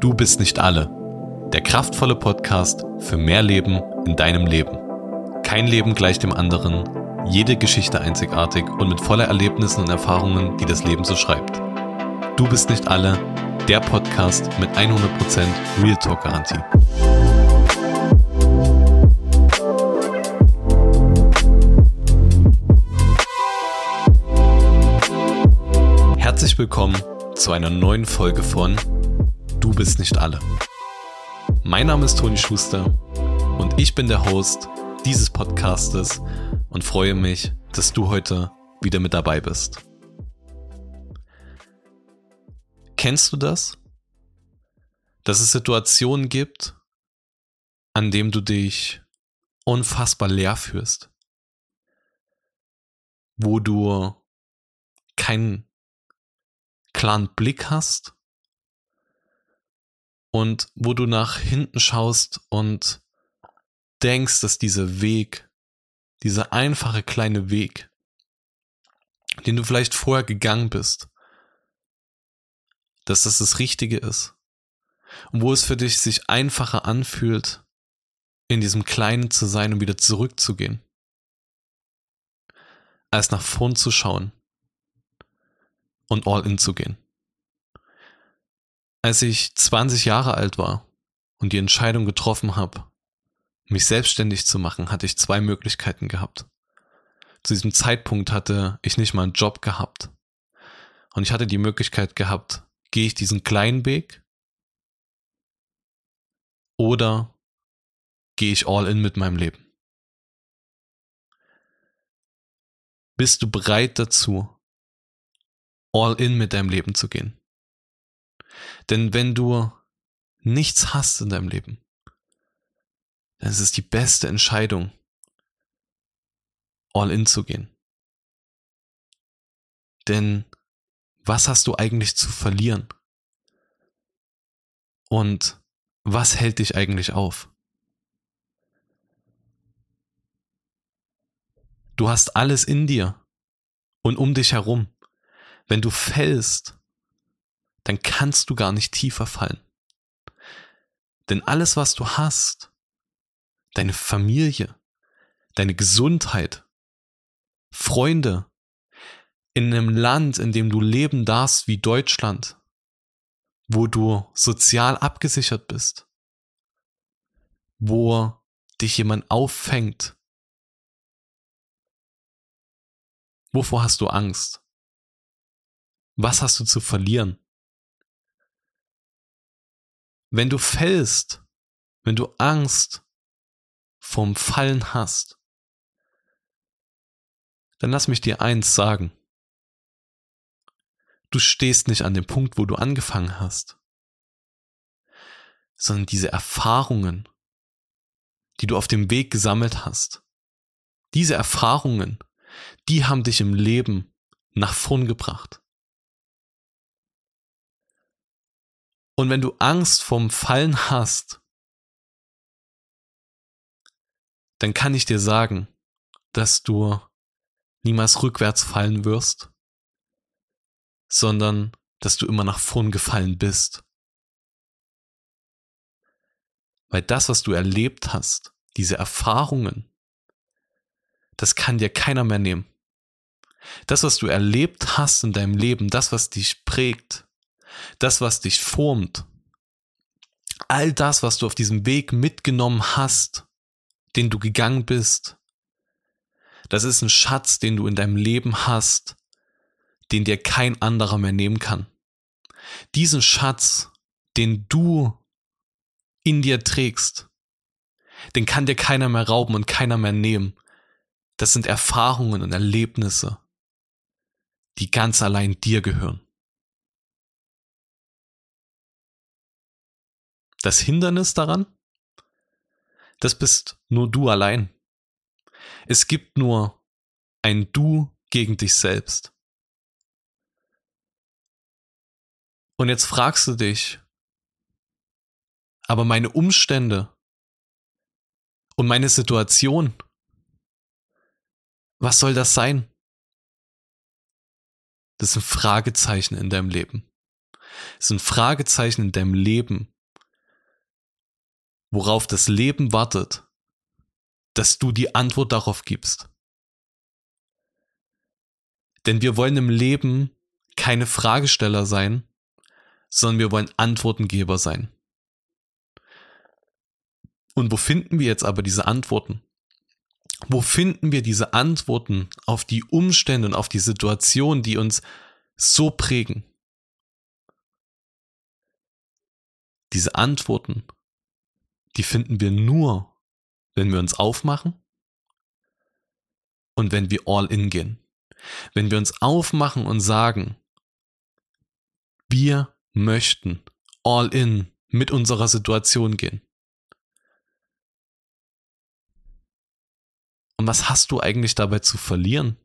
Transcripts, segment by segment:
Du bist nicht alle. Der kraftvolle Podcast für mehr Leben in deinem Leben. Kein Leben gleich dem anderen, jede Geschichte einzigartig und mit voller Erlebnissen und Erfahrungen, die das Leben so schreibt. Du bist nicht alle. Der Podcast mit 100% Real Talk Garantie. Herzlich willkommen zu einer neuen Folge von Du bist nicht alle. Mein Name ist Toni Schuster und ich bin der Host dieses Podcastes und freue mich, dass du heute wieder mit dabei bist. Kennst du das? Dass es Situationen gibt, an denen du dich unfassbar leer fühlst, wo du keinen klaren Blick hast und wo du nach hinten schaust und denkst, dass dieser Weg, dieser einfache kleine Weg, den du vielleicht vorher gegangen bist, dass das das Richtige ist. Und wo es für dich sich einfacher anfühlt, in diesem Kleinen zu sein und wieder zurückzugehen, als nach vorn zu schauen und all in zu gehen. Als ich 20 Jahre alt war und die Entscheidung getroffen habe, mich selbstständig zu machen, hatte ich zwei Möglichkeiten gehabt. Zu diesem Zeitpunkt hatte ich nicht mal einen Job gehabt. Und ich hatte die Möglichkeit gehabt, gehe ich diesen kleinen Weg oder gehe ich all in mit meinem Leben? Bist du bereit dazu, all in mit deinem Leben zu gehen? Denn wenn du nichts hast in deinem Leben, dann ist es die beste Entscheidung, all in zu gehen. Denn was hast du eigentlich zu verlieren? Und was hält dich eigentlich auf? Du hast alles in dir und um dich herum. Wenn du fällst, dann kannst du gar nicht tiefer fallen. Denn alles, was du hast, deine Familie, deine Gesundheit, Freunde, in einem Land, in dem du leben darfst wie Deutschland, wo du sozial abgesichert bist, wo dich jemand auffängt. Wovor hast du Angst? Was hast du zu verlieren? Wenn du fällst, wenn du Angst vom Fallen hast, dann lass mich dir eins sagen. Du stehst nicht an dem Punkt, wo du angefangen hast, sondern diese Erfahrungen, die du auf dem Weg gesammelt hast, diese Erfahrungen, die haben dich im Leben nach vorn gebracht. Und wenn du Angst vom Fallen hast, dann kann ich dir sagen, dass du niemals rückwärts fallen wirst, sondern dass du immer nach vorn gefallen bist. Weil das, was du erlebt hast, diese Erfahrungen, das kann dir keiner mehr nehmen. Das, was du erlebt hast in deinem Leben, das, was dich prägt, das, was dich formt, all das, was du auf diesem Weg mitgenommen hast, den du gegangen bist, das ist ein Schatz, den du in deinem Leben hast, den dir kein anderer mehr nehmen kann. Diesen Schatz, den du in dir trägst, den kann dir keiner mehr rauben und keiner mehr nehmen. Das sind Erfahrungen und Erlebnisse, die ganz allein dir gehören. Das Hindernis daran? Das bist nur du allein. Es gibt nur ein Du gegen dich selbst. Und jetzt fragst du dich, aber meine Umstände und meine Situation, was soll das sein? Das sind Fragezeichen in deinem Leben. Es sind Fragezeichen in deinem Leben, worauf das Leben wartet, dass du die Antwort darauf gibst. Denn wir wollen im Leben keine Fragesteller sein, sondern wir wollen Antwortengeber sein. Und wo finden wir jetzt aber diese Antworten? Wo finden wir diese Antworten auf die Umstände und auf die Situation, die uns so prägen? Diese Antworten, die finden wir nur, wenn wir uns aufmachen und wenn wir all in gehen. Wenn wir uns aufmachen und sagen, wir möchten all in mit unserer Situation gehen. Und was hast du eigentlich dabei zu verlieren?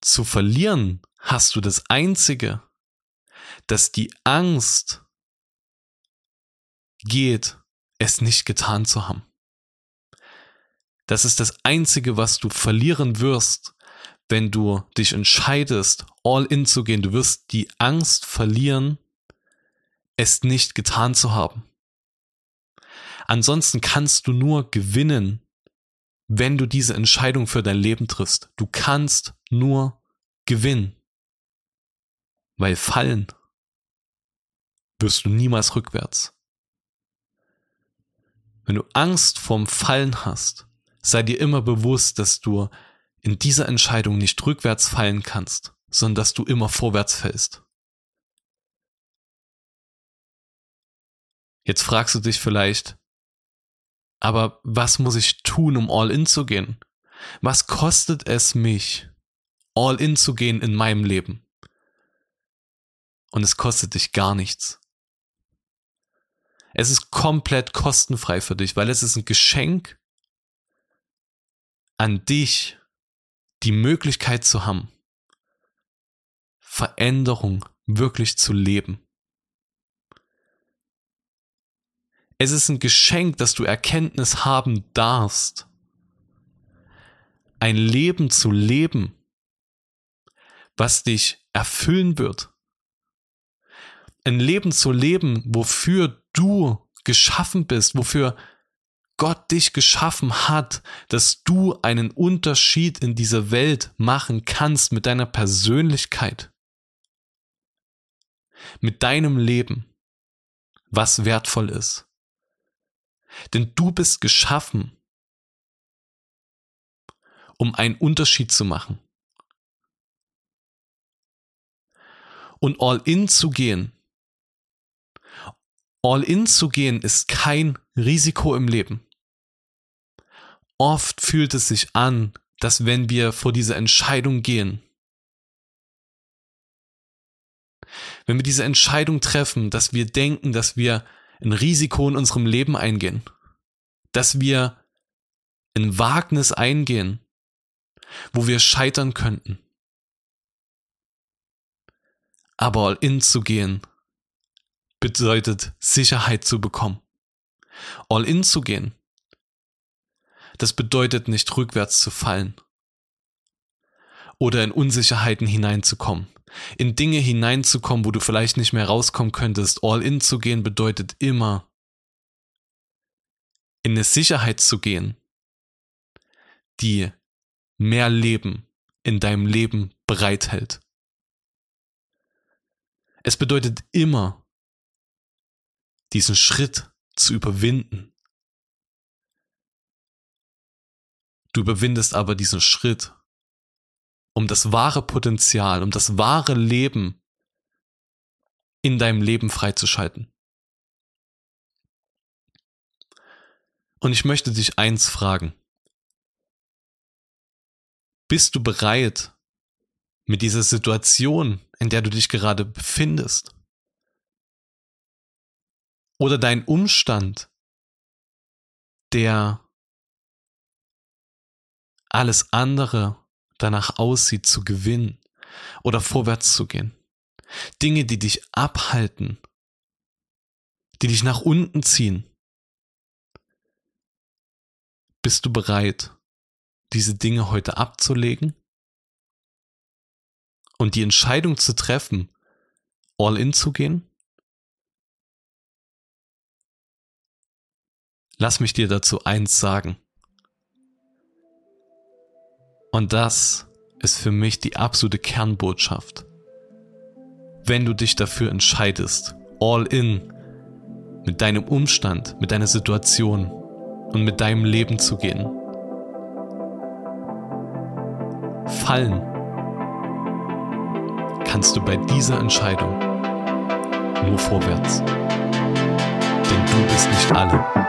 Zu verlieren hast du das Einzige, dass die Angst geht, es nicht getan zu haben. Das ist das Einzige, was du verlieren wirst, wenn du dich entscheidest, all in zu gehen. Du wirst die Angst verlieren, es nicht getan zu haben. Ansonsten kannst du nur gewinnen, wenn du diese Entscheidung für dein Leben triffst. Du kannst nur gewinnen. Weil fallen wirst du niemals rückwärts. Wenn du Angst vorm Fallen hast, sei dir immer bewusst, dass du in dieser Entscheidung nicht rückwärts fallen kannst, sondern dass du immer vorwärts fällst. Jetzt fragst du dich vielleicht, aber was muss ich tun, um all in zu gehen? Was kostet es mich, all in zu gehen in meinem Leben? Und es kostet dich gar nichts. Es ist komplett kostenfrei für dich, weil es ist ein Geschenk an dich, die Möglichkeit zu haben, Veränderung wirklich zu leben. Es ist ein Geschenk, dass du Erkenntnis haben darfst, ein Leben zu leben, was dich erfüllen wird. Ein Leben zu leben, wofür du geschaffen bist, wofür Gott dich geschaffen hat, dass du einen Unterschied in dieser Welt machen kannst mit deiner Persönlichkeit, mit deinem Leben, was wertvoll ist. Denn du bist geschaffen, um einen Unterschied zu machen. Und all in zu gehen, all in zu gehen ist kein Risiko im Leben oft fühlt es sich an, dass wenn wir vor diese Entscheidung gehen, wenn wir diese Entscheidung treffen, dass wir denken, dass wir ein Risiko in unserem Leben eingehen, dass wir ein Wagnis eingehen, wo wir scheitern könnten. Aber all in zu gehen bedeutet Sicherheit zu bekommen. All in zu gehen das bedeutet nicht rückwärts zu fallen oder in Unsicherheiten hineinzukommen. In Dinge hineinzukommen, wo du vielleicht nicht mehr rauskommen könntest. All in zu gehen bedeutet immer in eine Sicherheit zu gehen, die mehr Leben in deinem Leben bereithält. Es bedeutet immer, diesen Schritt zu überwinden, Du überwindest aber diesen Schritt, um das wahre Potenzial, um das wahre Leben in deinem Leben freizuschalten. Und ich möchte dich eins fragen. Bist du bereit, mit dieser Situation, in der du dich gerade befindest, oder dein Umstand, der alles andere danach aussieht zu gewinnen oder vorwärts zu gehen. Dinge, die dich abhalten, die dich nach unten ziehen. Bist du bereit, diese Dinge heute abzulegen und die Entscheidung zu treffen, all in zu gehen? Lass mich dir dazu eins sagen. Und das ist für mich die absolute Kernbotschaft. Wenn du dich dafür entscheidest, all in mit deinem Umstand, mit deiner Situation und mit deinem Leben zu gehen, fallen kannst du bei dieser Entscheidung nur vorwärts. Denn du bist nicht alle.